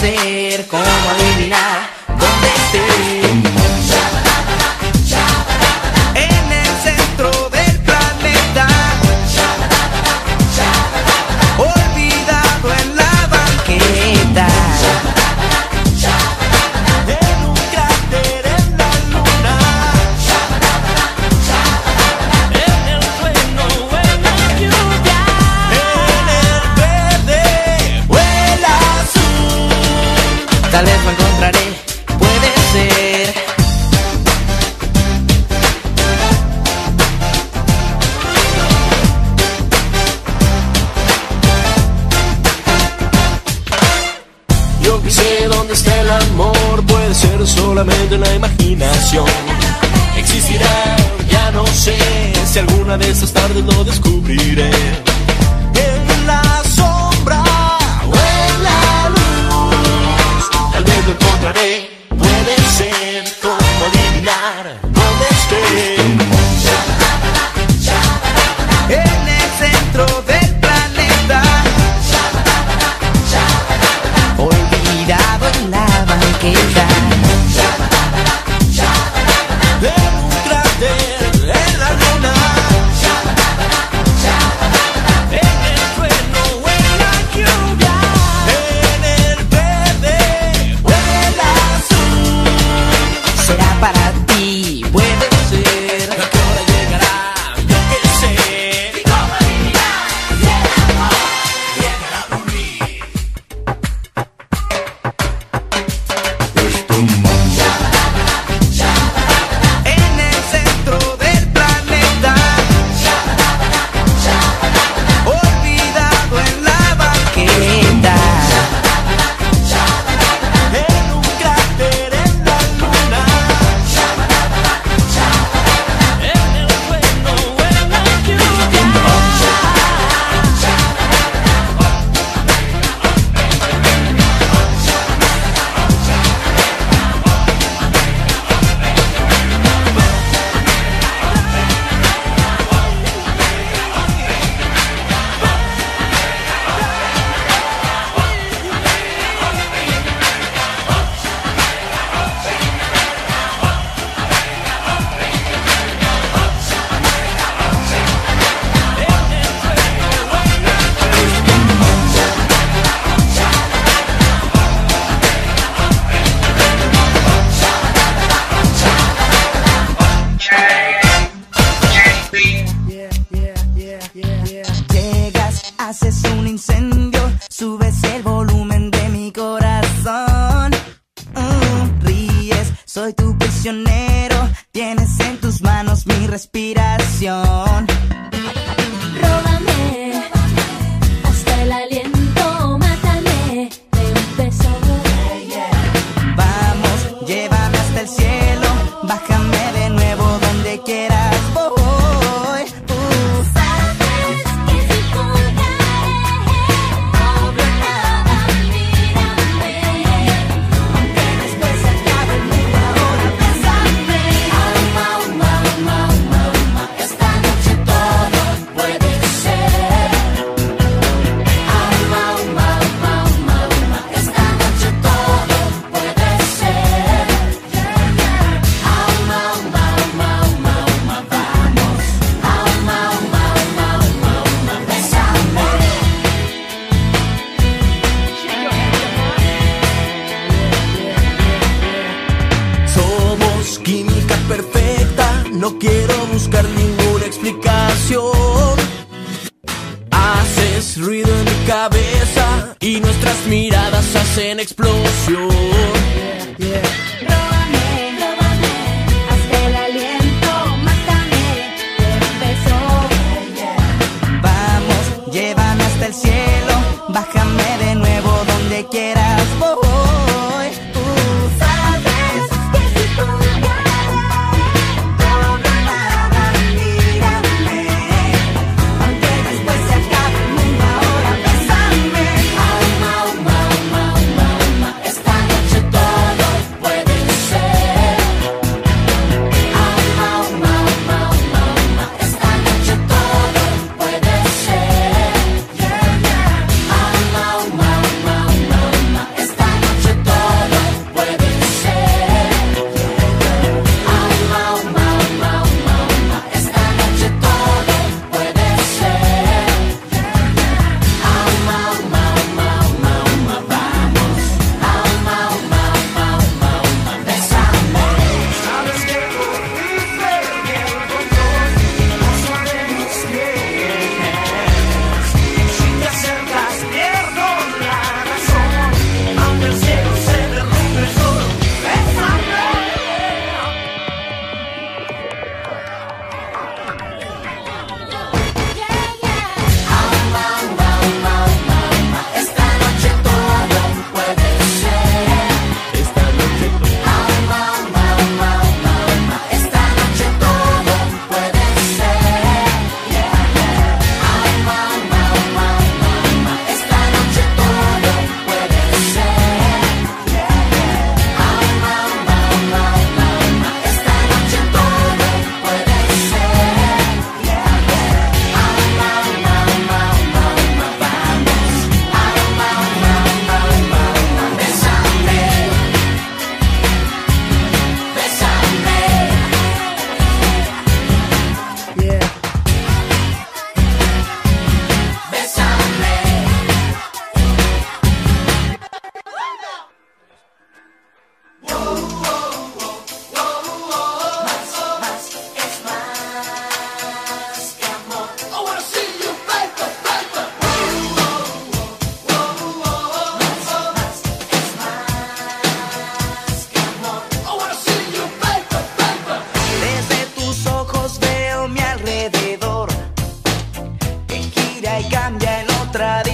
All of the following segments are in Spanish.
hacer con respiración. no quiero buscar ninguna explicación. Haces ruido en mi cabeza y nuestras miradas hacen explosión. otra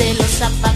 desde los zapatos